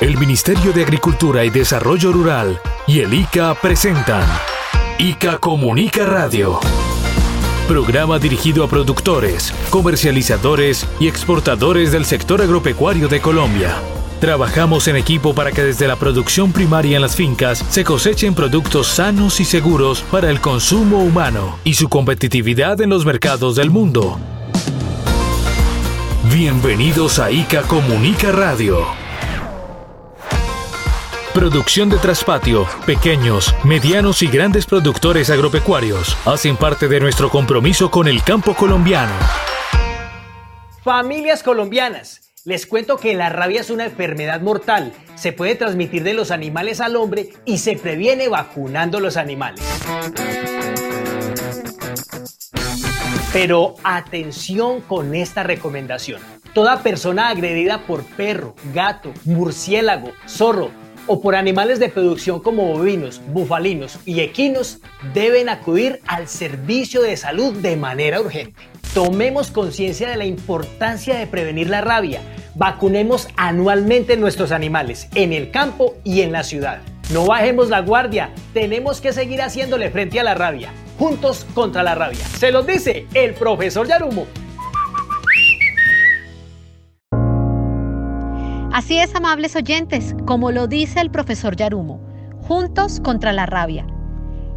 El Ministerio de Agricultura y Desarrollo Rural y el ICA presentan ICA Comunica Radio. Programa dirigido a productores, comercializadores y exportadores del sector agropecuario de Colombia. Trabajamos en equipo para que desde la producción primaria en las fincas se cosechen productos sanos y seguros para el consumo humano y su competitividad en los mercados del mundo. Bienvenidos a ICA Comunica Radio. Producción de traspatio, pequeños, medianos y grandes productores agropecuarios hacen parte de nuestro compromiso con el campo colombiano. Familias colombianas, les cuento que la rabia es una enfermedad mortal, se puede transmitir de los animales al hombre y se previene vacunando los animales. Pero atención con esta recomendación. Toda persona agredida por perro, gato, murciélago, zorro, o por animales de producción como bovinos, bufalinos y equinos deben acudir al servicio de salud de manera urgente. Tomemos conciencia de la importancia de prevenir la rabia. Vacunemos anualmente nuestros animales en el campo y en la ciudad. No bajemos la guardia, tenemos que seguir haciéndole frente a la rabia. Juntos contra la rabia. Se los dice el profesor Yarumo. Así es, amables oyentes, como lo dice el profesor Yarumo, juntos contra la rabia.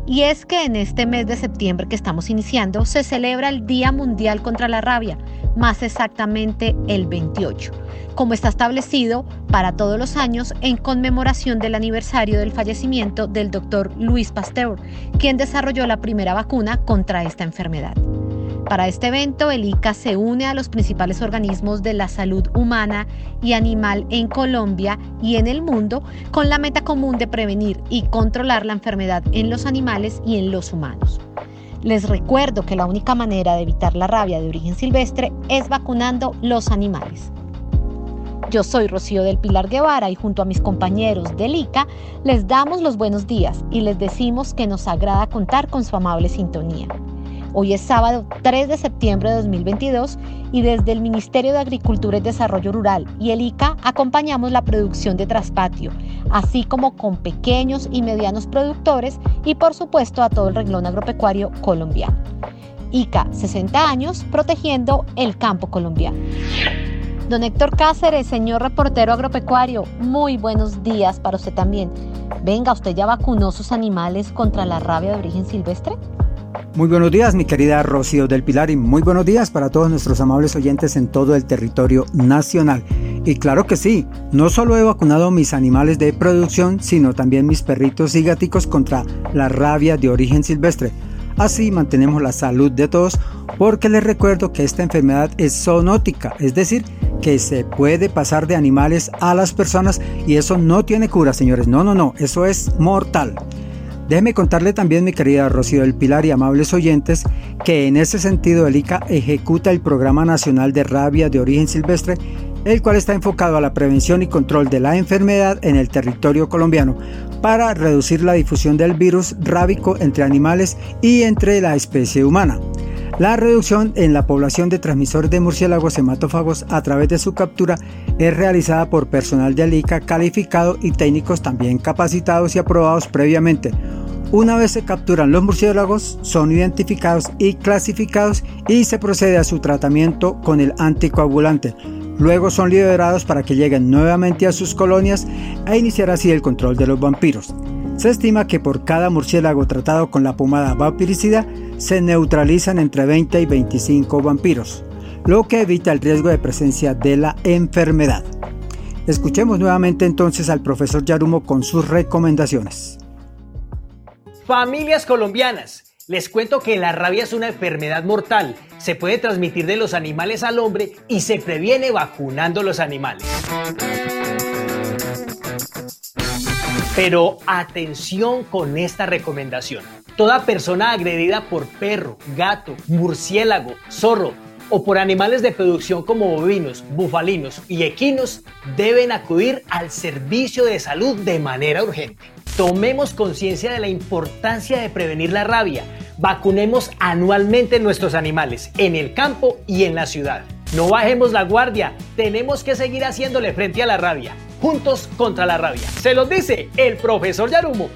Y es que en este mes de septiembre que estamos iniciando se celebra el Día Mundial contra la Rabia, más exactamente el 28, como está establecido para todos los años en conmemoración del aniversario del fallecimiento del doctor Luis Pasteur, quien desarrolló la primera vacuna contra esta enfermedad. Para este evento, el ICA se une a los principales organismos de la salud humana y animal en Colombia y en el mundo con la meta común de prevenir y controlar la enfermedad en los animales y en los humanos. Les recuerdo que la única manera de evitar la rabia de origen silvestre es vacunando los animales. Yo soy Rocío del Pilar Guevara y junto a mis compañeros del ICA les damos los buenos días y les decimos que nos agrada contar con su amable sintonía. Hoy es sábado 3 de septiembre de 2022 y desde el Ministerio de Agricultura y Desarrollo Rural y el ICA acompañamos la producción de traspatio, así como con pequeños y medianos productores y por supuesto a todo el renglón agropecuario colombiano. ICA, 60 años, protegiendo el campo colombiano. Don Héctor Cáceres, señor reportero agropecuario, muy buenos días para usted también. Venga, ¿usted ya vacunó sus animales contra la rabia de origen silvestre? Muy buenos días, mi querida Rocío del Pilar, y muy buenos días para todos nuestros amables oyentes en todo el territorio nacional. Y claro que sí, no solo he vacunado mis animales de producción, sino también mis perritos y gaticos contra la rabia de origen silvestre. Así mantenemos la salud de todos porque les recuerdo que esta enfermedad es zoonótica, es decir, que se puede pasar de animales a las personas y eso no tiene cura, señores. No, no, no, eso es mortal. Déjeme contarle también, mi querida Rocío del Pilar y amables oyentes, que en ese sentido el ICA ejecuta el Programa Nacional de Rabia de Origen Silvestre, el cual está enfocado a la prevención y control de la enfermedad en el territorio colombiano para reducir la difusión del virus rábico entre animales y entre la especie humana. La reducción en la población de transmisores de murciélagos hematófagos a través de su captura es realizada por personal de ICA calificado y técnicos también capacitados y aprobados previamente. Una vez se capturan los murciélagos, son identificados y clasificados y se procede a su tratamiento con el anticoagulante. Luego son liberados para que lleguen nuevamente a sus colonias e iniciar así el control de los vampiros. Se estima que por cada murciélago tratado con la pomada vampiricida se neutralizan entre 20 y 25 vampiros, lo que evita el riesgo de presencia de la enfermedad. Escuchemos nuevamente entonces al profesor Yarumo con sus recomendaciones. Familias colombianas, les cuento que la rabia es una enfermedad mortal, se puede transmitir de los animales al hombre y se previene vacunando los animales. Pero atención con esta recomendación. Toda persona agredida por perro, gato, murciélago, zorro o por animales de producción como bovinos, bufalinos y equinos deben acudir al servicio de salud de manera urgente. Tomemos conciencia de la importancia de prevenir la rabia. Vacunemos anualmente nuestros animales en el campo y en la ciudad. No bajemos la guardia, tenemos que seguir haciéndole frente a la rabia. Juntos contra la rabia. Se los dice el profesor Yarumo.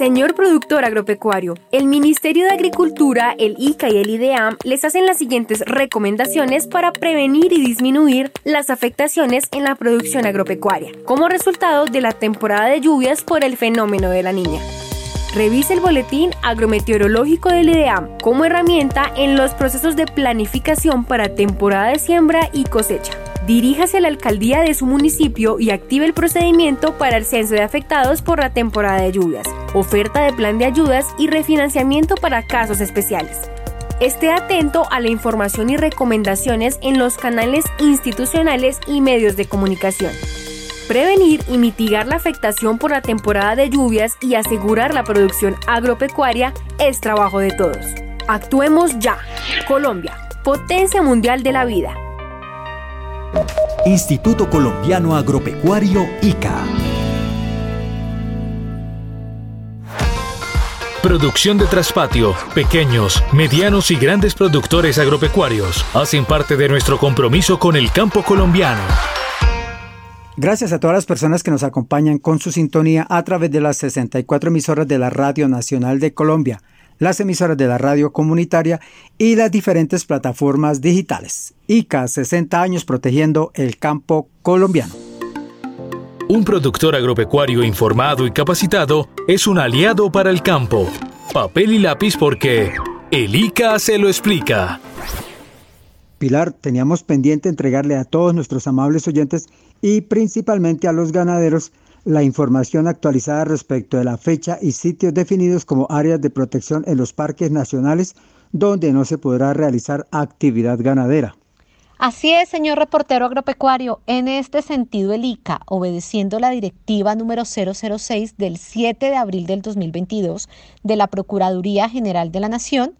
Señor productor agropecuario, el Ministerio de Agricultura, el ICA y el IDEAM les hacen las siguientes recomendaciones para prevenir y disminuir las afectaciones en la producción agropecuaria, como resultado de la temporada de lluvias por el fenómeno de la niña. Revise el boletín agrometeorológico del IDEAM como herramienta en los procesos de planificación para temporada de siembra y cosecha. Diríjase a la alcaldía de su municipio y active el procedimiento para el censo de afectados por la temporada de lluvias, oferta de plan de ayudas y refinanciamiento para casos especiales. Esté atento a la información y recomendaciones en los canales institucionales y medios de comunicación. Prevenir y mitigar la afectación por la temporada de lluvias y asegurar la producción agropecuaria es trabajo de todos. Actuemos ya. Colombia, potencia mundial de la vida. Instituto Colombiano Agropecuario ICA. Producción de traspatio. Pequeños, medianos y grandes productores agropecuarios hacen parte de nuestro compromiso con el campo colombiano. Gracias a todas las personas que nos acompañan con su sintonía a través de las 64 emisoras de la Radio Nacional de Colombia las emisoras de la radio comunitaria y las diferentes plataformas digitales. ICA 60 años protegiendo el campo colombiano. Un productor agropecuario informado y capacitado es un aliado para el campo. Papel y lápiz porque el ICA se lo explica. Pilar, teníamos pendiente entregarle a todos nuestros amables oyentes y principalmente a los ganaderos la información actualizada respecto de la fecha y sitios definidos como áreas de protección en los parques nacionales donde no se podrá realizar actividad ganadera. Así es, señor reportero agropecuario. En este sentido, el ICA, obedeciendo la directiva número 006 del 7 de abril del 2022 de la Procuraduría General de la Nación,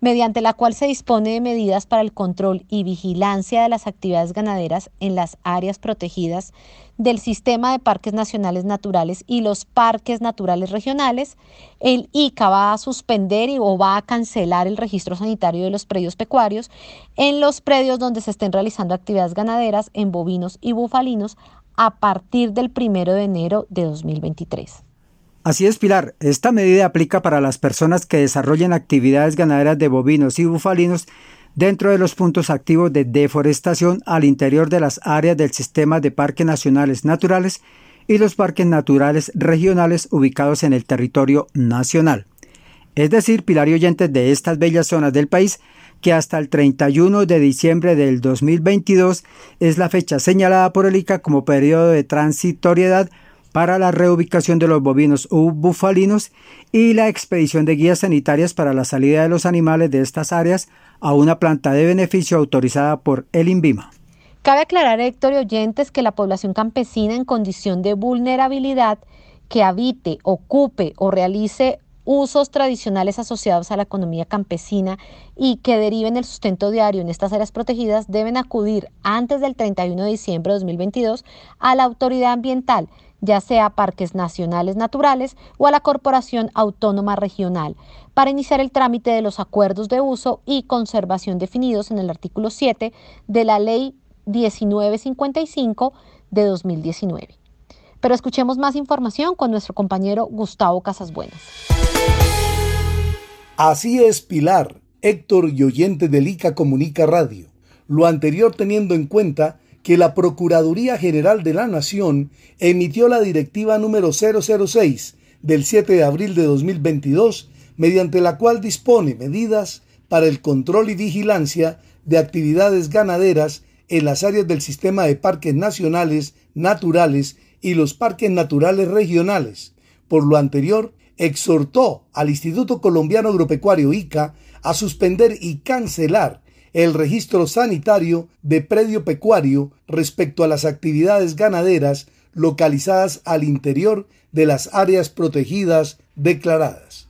mediante la cual se dispone de medidas para el control y vigilancia de las actividades ganaderas en las áreas protegidas del sistema de parques nacionales naturales y los parques naturales regionales, el ICA va a suspender y, o va a cancelar el registro sanitario de los predios pecuarios en los predios donde se estén realizando actividades ganaderas en bovinos y bufalinos a partir del primero de enero de 2023. Así es, Pilar. Esta medida aplica para las personas que desarrollen actividades ganaderas de bovinos y bufalinos dentro de los puntos activos de deforestación al interior de las áreas del sistema de parques nacionales naturales y los parques naturales regionales ubicados en el territorio nacional. Es decir, Pilar y oyentes de estas bellas zonas del país, que hasta el 31 de diciembre del 2022 es la fecha señalada por el ICA como periodo de transitoriedad para la reubicación de los bovinos u bufalinos y la expedición de guías sanitarias para la salida de los animales de estas áreas a una planta de beneficio autorizada por el INVIMA. Cabe aclarar, Héctor y oyentes, que la población campesina en condición de vulnerabilidad que habite, ocupe o realice usos tradicionales asociados a la economía campesina y que deriven el sustento diario en estas áreas protegidas deben acudir antes del 31 de diciembre de 2022 a la autoridad ambiental ya sea a parques nacionales naturales o a la Corporación Autónoma Regional, para iniciar el trámite de los acuerdos de uso y conservación definidos en el artículo 7 de la Ley 1955 de 2019. Pero escuchemos más información con nuestro compañero Gustavo Casasbuenas. Así es, Pilar, Héctor y oyente del ICA Comunica Radio. Lo anterior teniendo en cuenta que la Procuraduría General de la Nación emitió la directiva número 006 del 7 de abril de 2022, mediante la cual dispone medidas para el control y vigilancia de actividades ganaderas en las áreas del sistema de parques nacionales, naturales y los parques naturales regionales. Por lo anterior, exhortó al Instituto Colombiano Agropecuario ICA a suspender y cancelar el registro sanitario de predio pecuario respecto a las actividades ganaderas localizadas al interior de las áreas protegidas declaradas.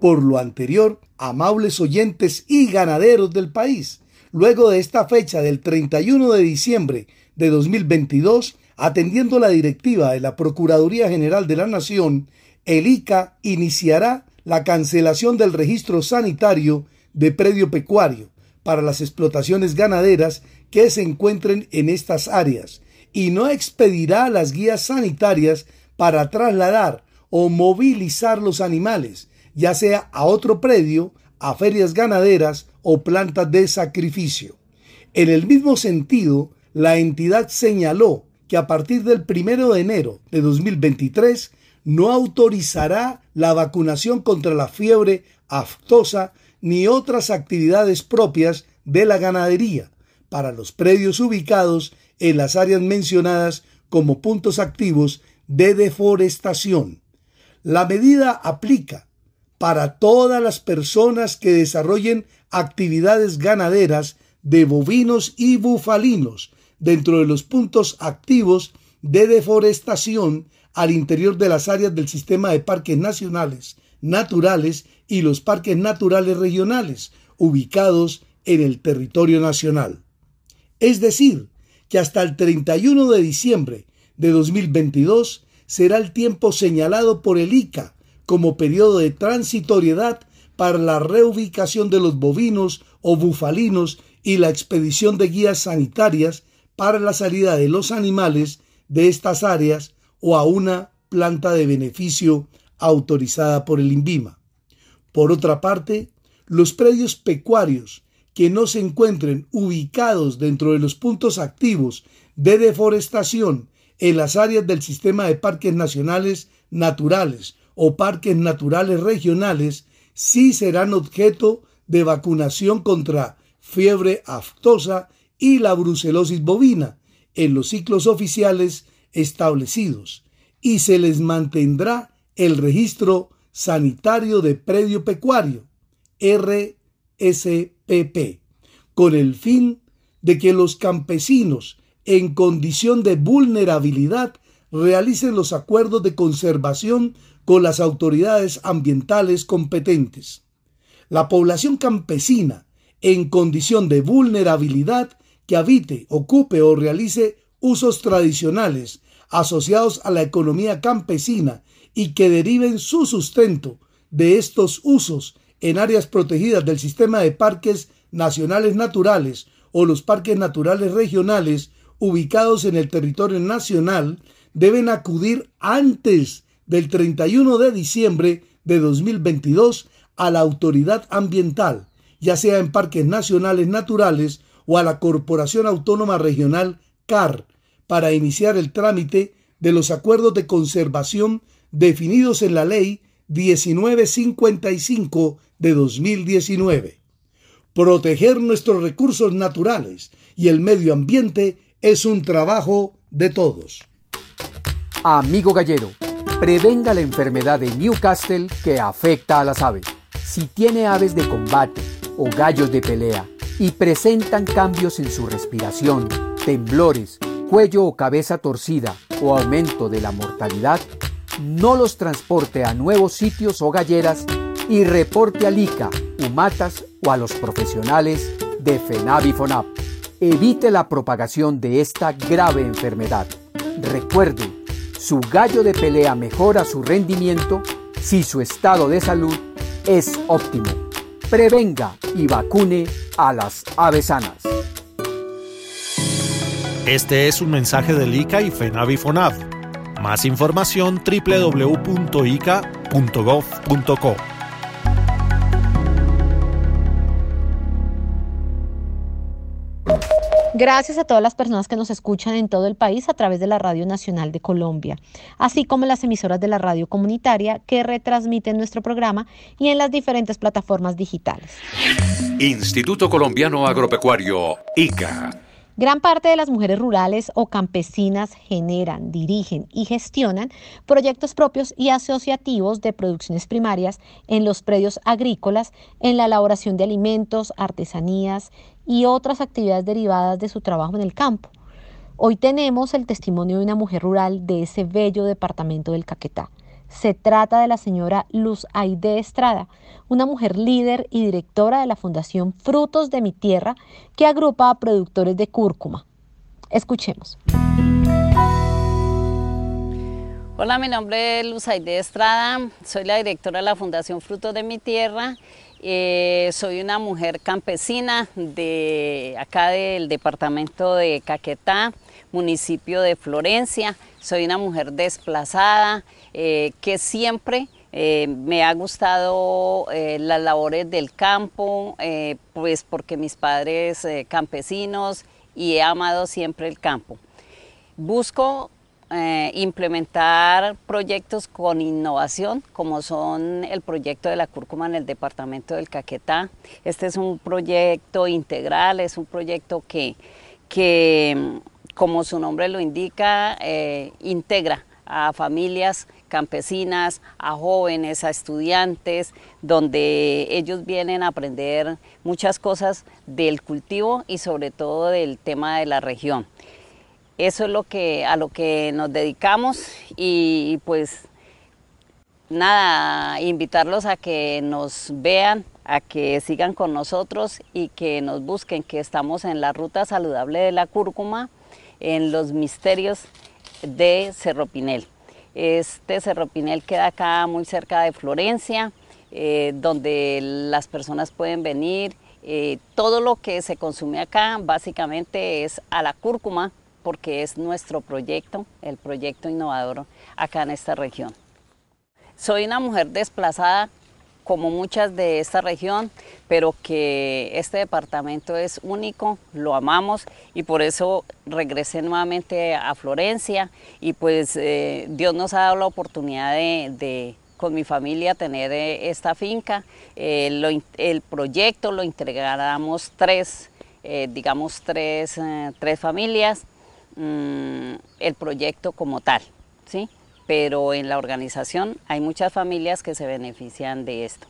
Por lo anterior, amables oyentes y ganaderos del país, luego de esta fecha del 31 de diciembre de 2022, atendiendo la directiva de la Procuraduría General de la Nación, el ICA iniciará la cancelación del registro sanitario de predio pecuario para las explotaciones ganaderas que se encuentren en estas áreas y no expedirá las guías sanitarias para trasladar o movilizar los animales, ya sea a otro predio, a ferias ganaderas o plantas de sacrificio. En el mismo sentido, la entidad señaló que a partir del 1 de enero de 2023 no autorizará la vacunación contra la fiebre aftosa ni otras actividades propias de la ganadería para los predios ubicados en las áreas mencionadas como puntos activos de deforestación. La medida aplica para todas las personas que desarrollen actividades ganaderas de bovinos y bufalinos dentro de los puntos activos de deforestación al interior de las áreas del sistema de parques nacionales, naturales y los parques naturales regionales ubicados en el territorio nacional. Es decir, que hasta el 31 de diciembre de 2022 será el tiempo señalado por el ICA como periodo de transitoriedad para la reubicación de los bovinos o bufalinos y la expedición de guías sanitarias para la salida de los animales de estas áreas o a una planta de beneficio autorizada por el INVIMA. Por otra parte, los predios pecuarios que no se encuentren ubicados dentro de los puntos activos de deforestación en las áreas del sistema de parques nacionales naturales o parques naturales regionales sí serán objeto de vacunación contra fiebre aftosa y la brucelosis bovina en los ciclos oficiales establecidos y se les mantendrá el registro sanitario de predio pecuario RSP con el fin de que los campesinos en condición de vulnerabilidad realicen los acuerdos de conservación con las autoridades ambientales competentes. La población campesina en condición de vulnerabilidad que habite, ocupe o realice usos tradicionales asociados a la economía campesina y que deriven su sustento de estos usos en áreas protegidas del sistema de parques nacionales naturales o los parques naturales regionales ubicados en el territorio nacional deben acudir antes del 31 de diciembre de 2022 a la autoridad ambiental, ya sea en parques nacionales naturales o a la Corporación Autónoma Regional CAR, para iniciar el trámite de los acuerdos de conservación definidos en la Ley 1955 de 2019. Proteger nuestros recursos naturales y el medio ambiente es un trabajo de todos. Amigo gallero, prevenga la enfermedad de Newcastle que afecta a las aves. Si tiene aves de combate o gallos de pelea y presentan cambios en su respiración, temblores, cuello o cabeza torcida o aumento de la mortalidad, no los transporte a nuevos sitios o galleras y reporte al ICA, UMATAS o a los profesionales de FENAVIFONAP. Evite la propagación de esta grave enfermedad. Recuerde, su gallo de pelea mejora su rendimiento si su estado de salud es óptimo. Prevenga y vacune a las aves sanas. Este es un mensaje del ICA y FENAVIFONAV. Más información www.ica.gov.co. Gracias a todas las personas que nos escuchan en todo el país a través de la Radio Nacional de Colombia, así como las emisoras de la radio comunitaria que retransmiten nuestro programa y en las diferentes plataformas digitales. Instituto Colombiano Agropecuario, ICA. Gran parte de las mujeres rurales o campesinas generan, dirigen y gestionan proyectos propios y asociativos de producciones primarias en los predios agrícolas, en la elaboración de alimentos, artesanías y otras actividades derivadas de su trabajo en el campo. Hoy tenemos el testimonio de una mujer rural de ese bello departamento del Caquetá. Se trata de la señora Luz Aide Estrada, una mujer líder y directora de la Fundación Frutos de mi Tierra, que agrupa a productores de cúrcuma. Escuchemos. Hola, mi nombre es Luz Aide Estrada, soy la directora de la Fundación Frutos de mi Tierra Eh, soy una mujer campesina de acá del departamento de Caquetá, municipio de Florencia. Soy una mujer desplazada eh, que siempre eh, me ha gustado las labores del campo, pues porque mis padres campesinos y he amado siempre el campo. Busco eh, implementar proyectos con innovación, como son el proyecto de la cúrcuma en el departamento del Caquetá. Este es un proyecto integral, es un proyecto que, que como su nombre lo indica, eh, integra a familias campesinas, a jóvenes, a estudiantes, donde ellos vienen a aprender muchas cosas del cultivo y sobre todo del tema de la región. Eso es lo que, a lo que nos dedicamos y pues nada, invitarlos a que nos vean, a que sigan con nosotros y que nos busquen, que estamos en la ruta saludable de la cúrcuma, en los misterios de Cerro Pinel. Este Cerro Pinel queda acá muy cerca de Florencia, eh, donde las personas pueden venir. Eh, todo lo que se consume acá básicamente es a la cúrcuma, porque es nuestro proyecto, el proyecto innovador acá en esta región. Soy una mujer desplazada como muchas de esta región, pero que este departamento es único, lo amamos y por eso regresé nuevamente a Florencia y pues eh, Dios nos ha dado la oportunidad de, con mi familia tener eh, esta finca. Eh, el proyecto lo integramos tres, digamos tres, tres familias Mm, el proyecto como tal, ¿sí? Pero en la organización hay muchas familias que se benefician de esto.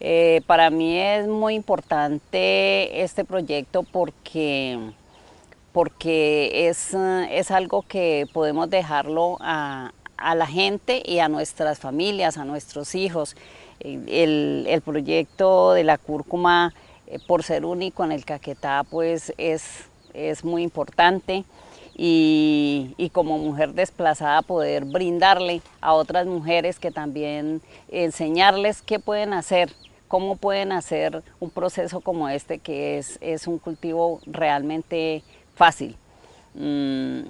Eh, para mí es muy importante este proyecto porque, porque es, es algo que podemos dejarlo a, la gente y a nuestras familias, a nuestros hijos. El, el proyecto de la cúrcuma, eh, por ser único en el Caquetá, pues es, es muy importante y, como mujer desplazada poder brindarle a otras mujeres que también enseñarles qué pueden hacer, cómo pueden hacer un proceso como este que es, es un cultivo realmente fácil. Mm,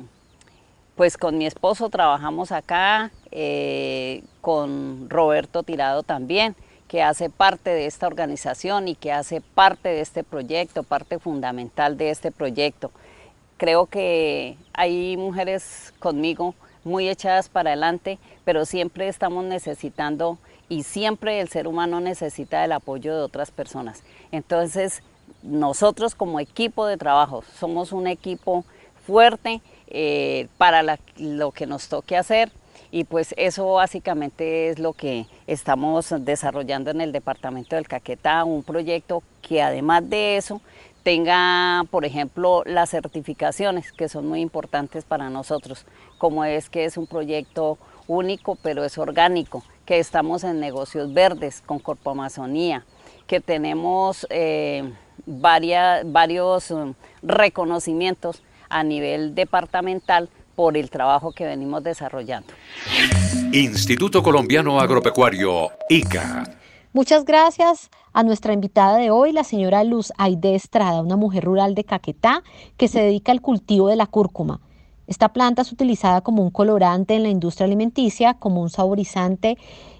pues con mi esposo trabajamos acá, eh, con Roberto Tirado también, que hace parte de esta organización y que hace parte de este proyecto, parte fundamental de este proyecto. Creo que hay mujeres conmigo muy echadas para adelante, pero siempre estamos necesitando y siempre el ser humano necesita el apoyo de otras personas. Entonces, nosotros como equipo de trabajo somos un equipo fuerte eh, para lo que nos toque hacer y pues eso básicamente es lo que estamos desarrollando en el departamento del Caquetá, un proyecto que además de eso tenga, por ejemplo, las certificaciones que son muy importantes para nosotros, como es que es un proyecto único pero es orgánico, que estamos en negocios verdes con Corpo Amazonía, que tenemos eh, varios um, reconocimientos a nivel departamental por el trabajo que venimos desarrollando. Instituto Colombiano Agropecuario, ICA. Muchas gracias a nuestra invitada de hoy, la señora Luz Aide Estrada, una mujer rural de Caquetá que se dedica al cultivo de la cúrcuma. Esta planta es utilizada como un colorante en la industria alimenticia, como un saborizante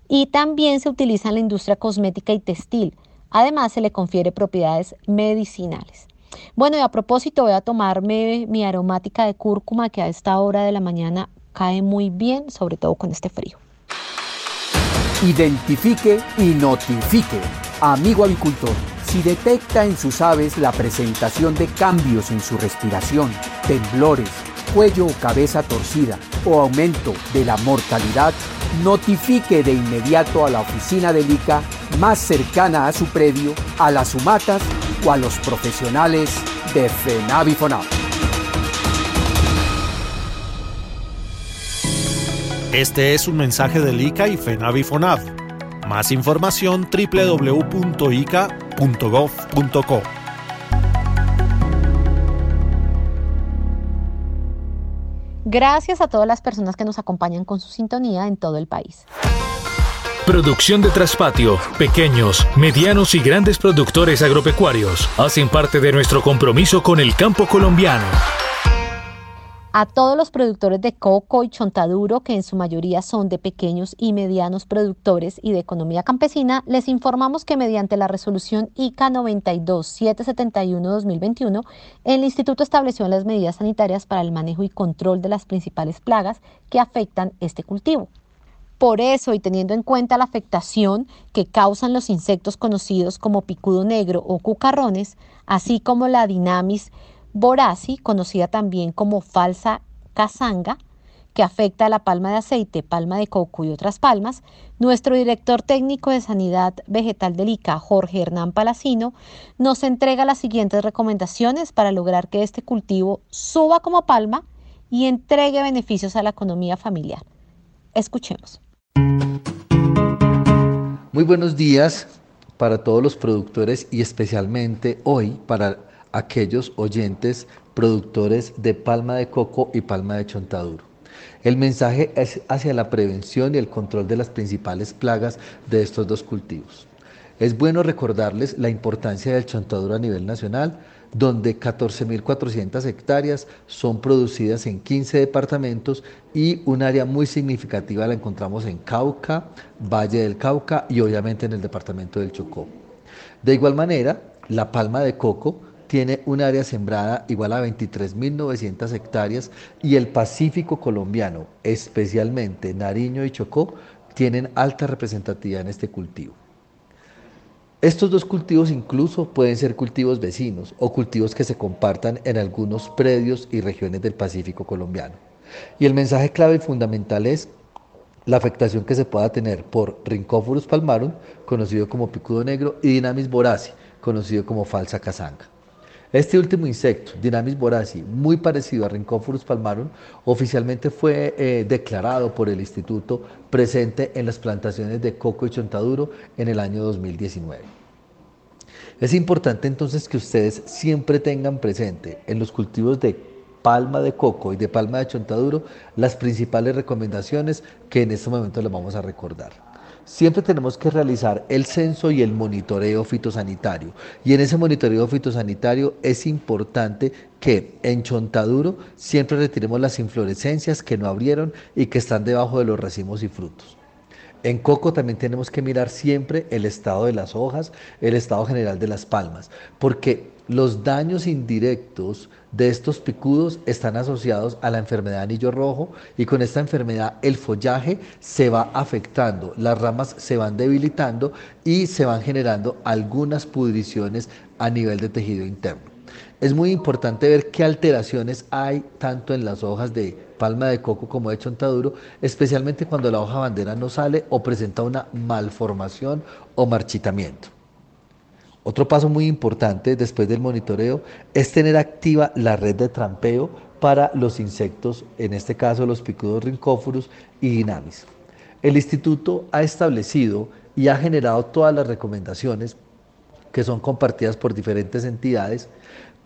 y también se utiliza en la industria cosmética y textil. Además, se le confiere propiedades medicinales. Bueno, y a propósito, voy a tomarme mi aromática de cúrcuma que a esta hora de la mañana cae muy bien, sobre todo con este frío. Identifique y notifique. Amigo avicultor, si detecta en sus aves la presentación de cambios en su respiración, temblores, cuello o cabeza torcida o aumento de la mortalidad, notifique de inmediato a la oficina del ICA más cercana a su predio, a las humatas o a los profesionales de FENAVIFONAV. Este es un mensaje del ICA y FENAVIFONAV. Más información www.ica.gov.co. Gracias a todas las personas que nos acompañan con su sintonía en todo el país. Producción de traspatio, pequeños, medianos y grandes productores agropecuarios hacen parte de nuestro compromiso con el campo colombiano. A todos los productores de coco y chontaduro, que en su mayoría son de pequeños y medianos productores y de economía campesina, les informamos que mediante la resolución ICA 92-771-2021, el instituto estableció las medidas sanitarias para el manejo y control de las principales plagas que afectan este cultivo. Por eso, y teniendo en cuenta la afectación que causan los insectos conocidos como picudo negro o cucarrones, así como la dinamis Boraci, conocida también como falsa casanga, que afecta a la palma de aceite, palma de coco y otras palmas, nuestro director técnico de Sanidad Vegetal del ICA, Jorge Hernán Palacino, nos entrega las siguientes recomendaciones para lograr que este cultivo suba como palma y entregue beneficios a la economía familiar. Escuchemos. Muy buenos días para todos los productores y especialmente hoy para aquellos oyentes productores de palma de coco y palma de chontaduro. El mensaje es hacia la prevención y el control de las principales plagas de estos dos cultivos. Es bueno recordarles la importancia del chontaduro a nivel nacional, donde 14.400 hectáreas son producidas en 15 departamentos y un área muy significativa la encontramos en Cauca, Valle del Cauca y obviamente en el departamento del Chocó. De igual manera, la palma de coco tiene un área sembrada igual a 23.900 hectáreas y el Pacífico colombiano, especialmente Nariño y Chocó, tienen alta representatividad en este cultivo. Estos dos cultivos incluso pueden ser cultivos vecinos o cultivos que se compartan en algunos predios y regiones del Pacífico colombiano. Y el mensaje clave y fundamental es la afectación que se pueda tener por Rhynchophorus palmarum, conocido como picudo negro, y Dinamis boraci, conocido como falsa casanga. Este último insecto, Dynamis boraci, muy parecido a Rhynchophorus palmarum, oficialmente fue eh, declarado por el instituto presente en las plantaciones de coco y chontaduro en el año 2019. Es importante entonces que ustedes siempre tengan presente en los cultivos de palma de coco y de palma de chontaduro las principales recomendaciones que en este momento les vamos a recordar siempre tenemos que realizar el censo y el monitoreo fitosanitario. Y en ese monitoreo fitosanitario es importante que en Chontaduro siempre retiremos las inflorescencias que no abrieron y que están debajo de los racimos y frutos. En coco también tenemos que mirar siempre el estado de las hojas, el estado general de las palmas, porque los daños indirectos de estos picudos están asociados a la enfermedad de anillo rojo y con esta enfermedad el follaje se va afectando, las ramas se van debilitando y se van generando algunas pudriciones a nivel de tejido interno. Es muy importante ver qué alteraciones hay tanto en las hojas de palma de coco como de chontaduro, especialmente cuando la hoja bandera no sale o presenta una malformación o marchitamiento. Otro paso muy importante después del monitoreo es tener activa la red de trampeo para los insectos, en este caso los picudos rincóforos y dinamis. El instituto ha establecido y ha generado todas las recomendaciones que son compartidas por diferentes entidades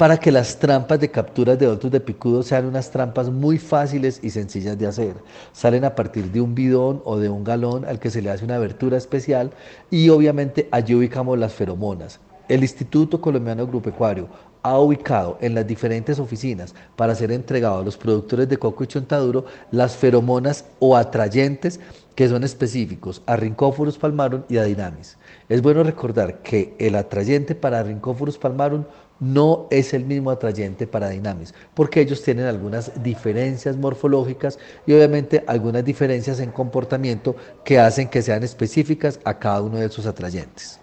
para que las trampas de capturas de otros de picudos sean unas trampas muy fáciles y sencillas de hacer. Salen a partir de un bidón o de un galón al que se le hace una abertura especial y obviamente allí ubicamos las feromonas. El Instituto Colombiano Agropecuario ha ubicado en las diferentes oficinas para ser entregado a los productores de coco y chontaduro las feromonas o atrayentes que son específicos a Rhynchophorus palmarum y a Dinamis. Es bueno recordar que el atrayente para Rhynchophorus palmarum no es el mismo atrayente para Dinamis, porque ellos tienen algunas diferencias morfológicas y obviamente algunas diferencias en comportamiento que hacen que sean específicas a cada uno de sus atrayentes.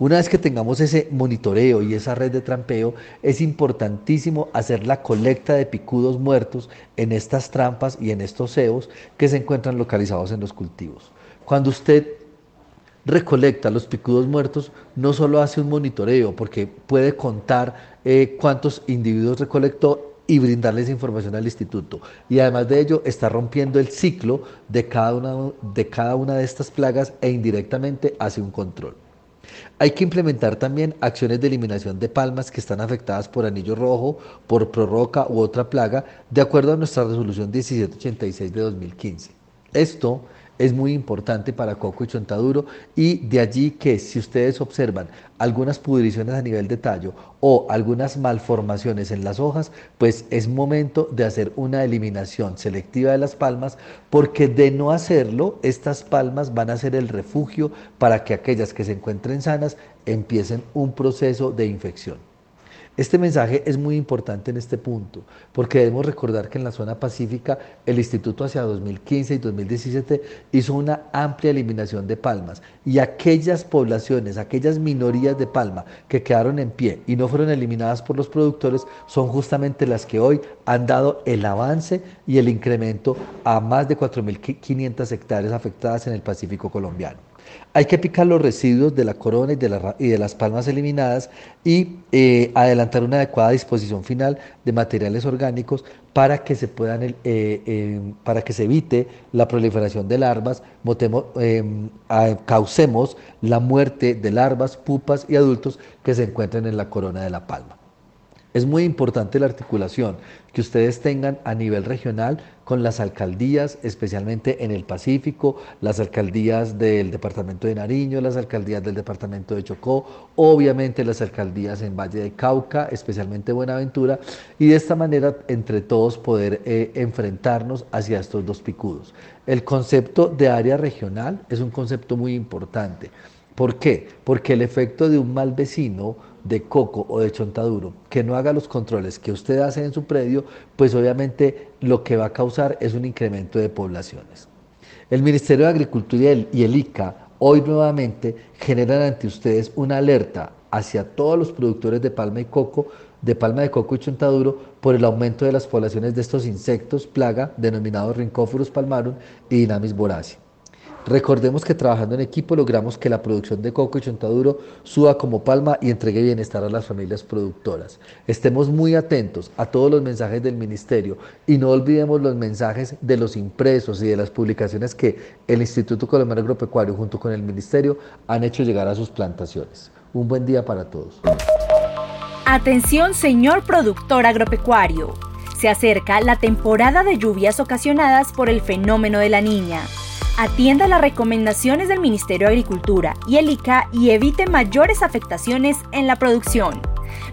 Una vez que tengamos ese monitoreo y esa red de trampeo, es importantísimo hacer la colecta de picudos muertos en estas trampas y en estos cebos que se encuentran localizados en los cultivos. Cuando usted recolecta los picudos muertos, no solo hace un monitoreo, porque puede contar eh, cuántos individuos recolectó y brindarles información al instituto. Y además de ello, está rompiendo el ciclo de cada una de, cada una de estas plagas e indirectamente hace un control. Hay que implementar también acciones de eliminación de palmas que están afectadas por anillo rojo, por prorroca u otra plaga, de acuerdo a nuestra resolución 1786 de 2015. Esto es muy importante para coco y chontaduro y de allí que si ustedes observan algunas pudriciones a nivel de tallo o algunas malformaciones en las hojas, pues es momento de hacer una eliminación selectiva de las palmas porque de no hacerlo, estas palmas van a ser el refugio para que aquellas que se encuentren sanas empiecen un proceso de infección. Este mensaje es muy importante en este punto, porque debemos recordar que en la zona pacífica el Instituto hacia 2015 y 2017 hizo una amplia eliminación de palmas y aquellas poblaciones, aquellas minorías de palma que quedaron en pie y no fueron eliminadas por los productores son justamente las que hoy han dado el avance y el incremento a más de 4.500 hectáreas afectadas en el Pacífico colombiano. Hay que picar los residuos de la corona y de, las palmas eliminadas y eh, adelantar una adecuada disposición final de materiales orgánicos para que se puedan, eh, eh, para que se evite la proliferación de larvas, causemos la muerte de larvas, pupas y adultos que se encuentren en la corona de la palma. Es muy importante la articulación que ustedes tengan a nivel regional con las alcaldías, especialmente en el Pacífico, las alcaldías del departamento de Nariño, las alcaldías del departamento de Chocó, obviamente las alcaldías en Valle de Cauca, especialmente Buenaventura, y de esta manera entre todos poder eh, enfrentarnos hacia estos dos picudos. El concepto de área regional es un concepto muy importante. ¿Por qué? Porque el efecto de un mal vecino de coco o de chontaduro que no haga los controles que usted hace en su predio, pues obviamente lo que va a causar es un incremento de poblaciones. El Ministerio de Agricultura y el ICA hoy nuevamente generan ante ustedes una alerta hacia todos los productores de palma y coco, de palma de coco y chontaduro por el aumento de las poblaciones de estos insectos plaga denominados Rhincophoros palmarum y Dinamis voracis. Recordemos que trabajando en equipo logramos que la producción de coco y chontaduro suba como palma y entregue bienestar a las familias productoras. Estemos muy atentos a todos los mensajes del ministerio y no olvidemos los mensajes de los impresos y de las publicaciones que el Instituto Colombiano Agropecuario junto con el ministerio han hecho llegar a sus plantaciones. Un buen día para todos. Atención señor productor agropecuario. Se acerca la temporada de lluvias ocasionadas por el fenómeno de la niña. Atienda las recomendaciones del Ministerio de Agricultura y el ICA y evite mayores afectaciones en la producción.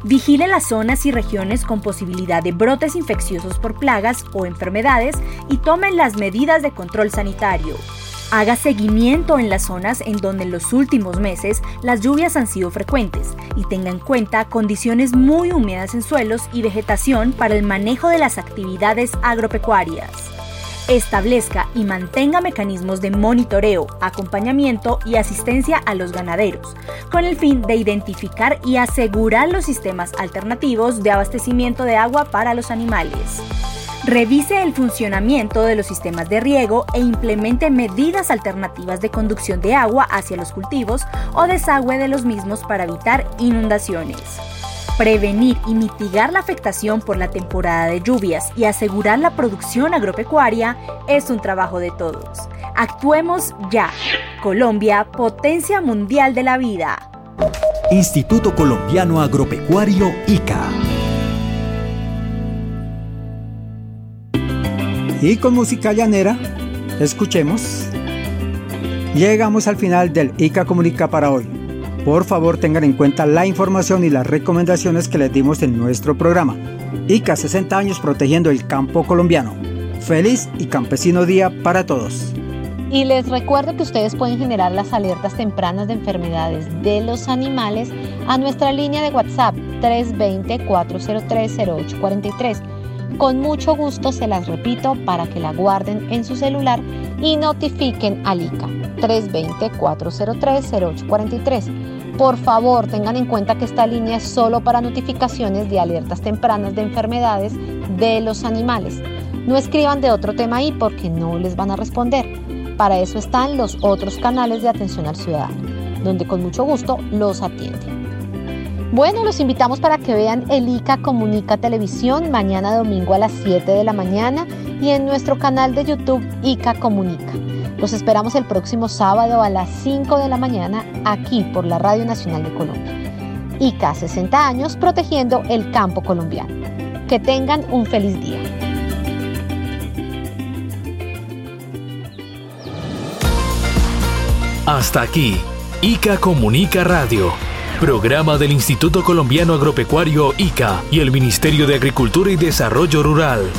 Vigile las zonas y regiones con posibilidad de brotes infecciosos por plagas o enfermedades y tomen las medidas de control sanitario. Haga seguimiento en las zonas en donde en los últimos meses las lluvias han sido frecuentes y tenga en cuenta condiciones muy húmedas en suelos y vegetación para el manejo de las actividades agropecuarias establezca y mantenga mecanismos de monitoreo, acompañamiento y asistencia a los ganaderos, con el fin de identificar y asegurar los sistemas alternativos de abastecimiento de agua para los animales. Revise el funcionamiento de los sistemas de riego e implemente medidas alternativas de conducción de agua hacia los cultivos o desagüe de los mismos para evitar inundaciones. Prevenir y mitigar la afectación por la temporada de lluvias y asegurar la producción agropecuaria es un trabajo de todos. Actuemos ya. Colombia, potencia mundial de la vida. Instituto Colombiano Agropecuario ICA. Y con música llanera, escuchemos. Llegamos al final del ICA Comunica para hoy. Por favor tengan en cuenta la información y las recomendaciones que les dimos en nuestro programa. ICA 60 años protegiendo el campo colombiano. Feliz y campesino día para todos. Y les recuerdo que ustedes pueden generar las alertas tempranas de enfermedades de los animales a nuestra línea de WhatsApp 320-403-0843. Con mucho gusto se las repito para que la guarden en su celular y notifiquen al ICA 320-403-0843. Por favor, tengan en cuenta que esta línea es solo para notificaciones de alertas tempranas de enfermedades de los animales. No escriban de otro tema ahí porque no les van a responder. Para eso están los otros canales de atención al ciudadano, donde con mucho gusto los atienden. Bueno, los invitamos para que vean el ICA Comunica Televisión mañana domingo a las 7 de la mañana y en nuestro canal de YouTube ICA Comunica. Los esperamos el próximo sábado a las 5 de la mañana aquí por la Radio Nacional de Colombia. ICA 60 años protegiendo el campo colombiano. Que tengan un feliz día. Hasta aquí, ICA Comunica Radio, programa del Instituto Colombiano Agropecuario ICA y el Ministerio de Agricultura y Desarrollo Rural.